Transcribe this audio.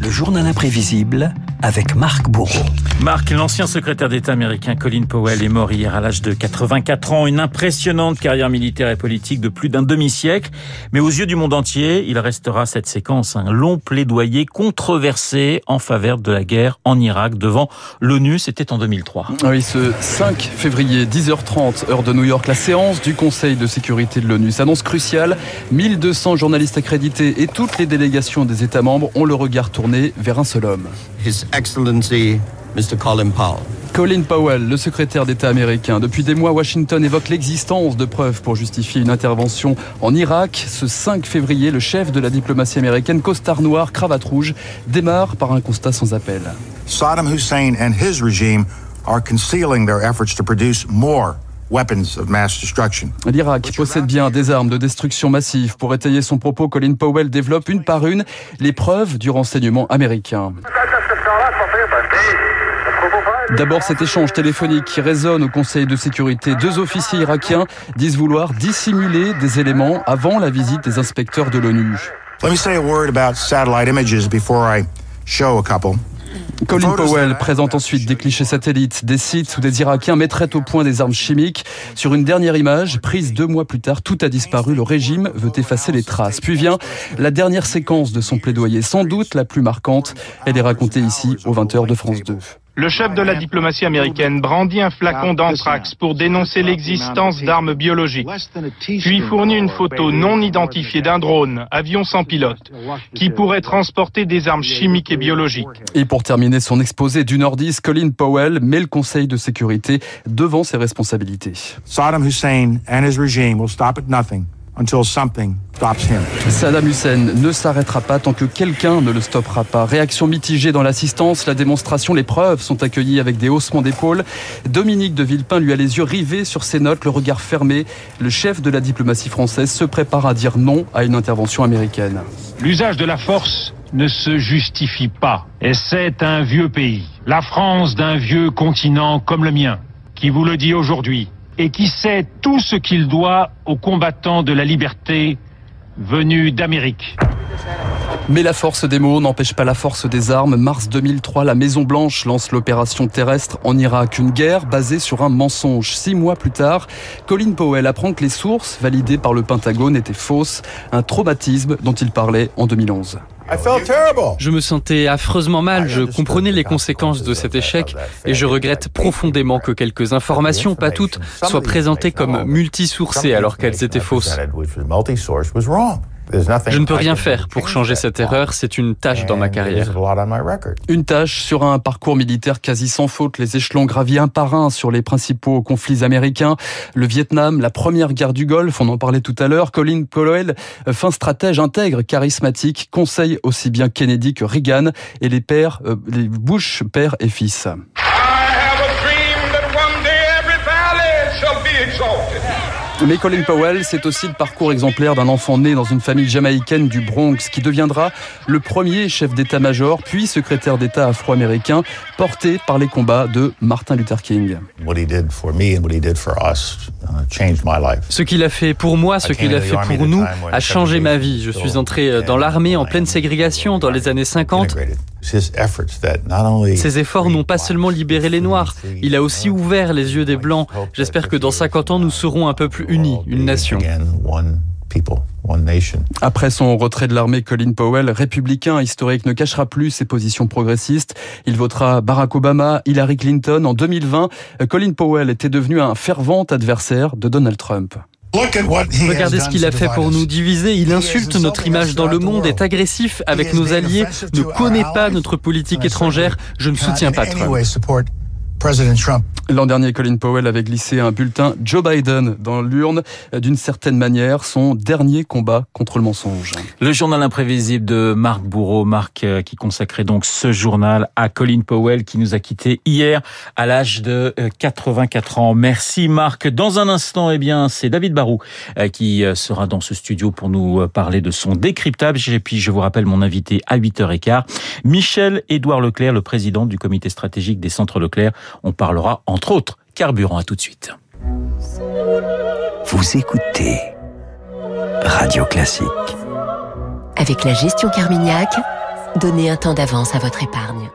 Le journal imprévisible avec Marc Bourreau. Marc, l'ancien secrétaire d'État américain Colin Powell est mort hier à l'âge de 84 ans. Une impressionnante carrière militaire et politique de plus d'un demi-siècle. Mais aux yeux du monde entier, il restera cette séquence un long plaidoyer controversé en faveur de la guerre en Irak devant l'ONU. C'était en 2003. Oui, ce 5 février, 10h30, heure de New York, la séance du Conseil de sécurité de l'ONU s'annonce cruciale. 1200 journalistes accrédités et toutes les délégations des États membres ont le regard tourné vers un seul homme. His Excellency, Mr. Colin Powell. Colin Powell, le secrétaire d'État américain. Depuis des mois, Washington évoque l'existence de preuves pour justifier une intervention en Irak. Ce 5 février, le chef de la diplomatie américaine, costard noir, cravate rouge, démarre par un constat sans appel. Saddam Hussein and his regime are concealing their efforts to produce more weapons of mass destruction. L'Irak possède bien des armes de destruction massive. Pour étayer son propos, Colin Powell développe une par une les preuves du renseignement américain. D'abord cet échange téléphonique qui résonne au Conseil de sécurité. Deux officiers irakiens disent vouloir dissimuler des éléments avant la visite des inspecteurs de l'ONU. Let me say a word about satellite images before I show a couple. Colin Powell présente ensuite des clichés satellites, des sites où des Irakiens mettraient au point des armes chimiques. Sur une dernière image, prise deux mois plus tard, tout a disparu. Le régime veut effacer les traces. Puis vient la dernière séquence de son plaidoyer, sans doute la plus marquante. Elle est racontée ici aux 20h de France 2. Le chef de la diplomatie américaine brandit un flacon d'anthrax pour dénoncer l'existence d'armes biologiques, puis fournit une photo non identifiée d'un drone, avion sans pilote, qui pourrait transporter des armes chimiques et biologiques. Et pour terminer son exposé du Nord-Est, Colin Powell met le Conseil de sécurité devant ses responsabilités. Saddam Hussein and his regime will stop at nothing until something stops him. Saddam Hussein ne s'arrêtera pas tant que quelqu'un ne le stoppera pas. Réaction mitigée dans l'assistance, la démonstration, les preuves sont accueillies avec des haussements d'épaules. Dominique de Villepin lui a les yeux rivés sur ses notes, le regard fermé. Le chef de la diplomatie française se prépare à dire non à une intervention américaine. L'usage de la force ne se justifie pas. Et c'est un vieux pays. La France d'un vieux continent comme le mien, qui vous le dit aujourd'hui, et qui sait tout ce qu'il doit aux combattants de la liberté venus d'Amérique. Mais la force des mots n'empêche pas la force des armes. Mars 2003, la Maison Blanche lance l'opération terrestre en Irak, une guerre basée sur un mensonge. Six mois plus tard, Colin Powell apprend que les sources validées par le Pentagone étaient fausses, un traumatisme dont il parlait en 2011. Je me sentais affreusement mal, je comprenais les conséquences de cet échec et je regrette profondément que quelques informations, pas toutes, soient présentées comme multisourcées alors qu'elles étaient fausses. Je ne peux rien faire pour changer cette erreur, c'est une tâche dans ma carrière. Une tâche sur un parcours militaire quasi sans faute, les échelons gravis un par un sur les principaux conflits américains, le Vietnam, la première guerre du Golfe, on en parlait tout à l'heure, Colin Powell, fin stratège intègre, charismatique, conseille aussi bien Kennedy que Reagan. Et les pères, euh, les Bush père et fils. Mais Colin Powell, c'est aussi le parcours exemplaire d'un enfant né dans une famille jamaïcaine du Bronx qui deviendra le premier chef d'état-major, puis secrétaire d'État afro-américain, porté par les combats de Martin Luther King. Ce qu'il a fait pour moi, ce qu'il a fait pour nous, a changé ma vie. Je suis entré dans l'armée en pleine ségrégation dans les années 50. Ces efforts n'ont pas seulement libéré les Noirs, il a aussi ouvert les yeux des Blancs. J'espère que dans 50 ans, nous serons un peu plus unis, une nation. Après son retrait de l'armée, Colin Powell, républicain historique, ne cachera plus ses positions progressistes. Il votera Barack Obama, Hillary Clinton. En 2020, Colin Powell était devenu un fervent adversaire de Donald Trump. Regardez ce qu'il a fait pour nous diviser. Il insulte notre image dans le monde, est agressif avec nos alliés, ne connaît pas notre politique étrangère. Je ne soutiens pas Trump. L'an dernier, Colin Powell avait glissé un bulletin Joe Biden dans l'urne, d'une certaine manière, son dernier combat contre le mensonge. Le journal imprévisible de Marc Bourreau, Marc euh, qui consacrait donc ce journal à Colin Powell qui nous a quittés hier à l'âge de 84 euh, ans. Merci Marc. Dans un instant, eh bien, c'est David Barou euh, qui sera dans ce studio pour nous parler de son décryptage. Et puis, je vous rappelle mon invité à 8h15, Michel-Édouard Leclerc, le président du comité stratégique des centres Leclerc. On parlera entre autres carburant. À tout de suite. Vous écoutez Radio Classique. Avec la gestion Carmignac, donnez un temps d'avance à votre épargne.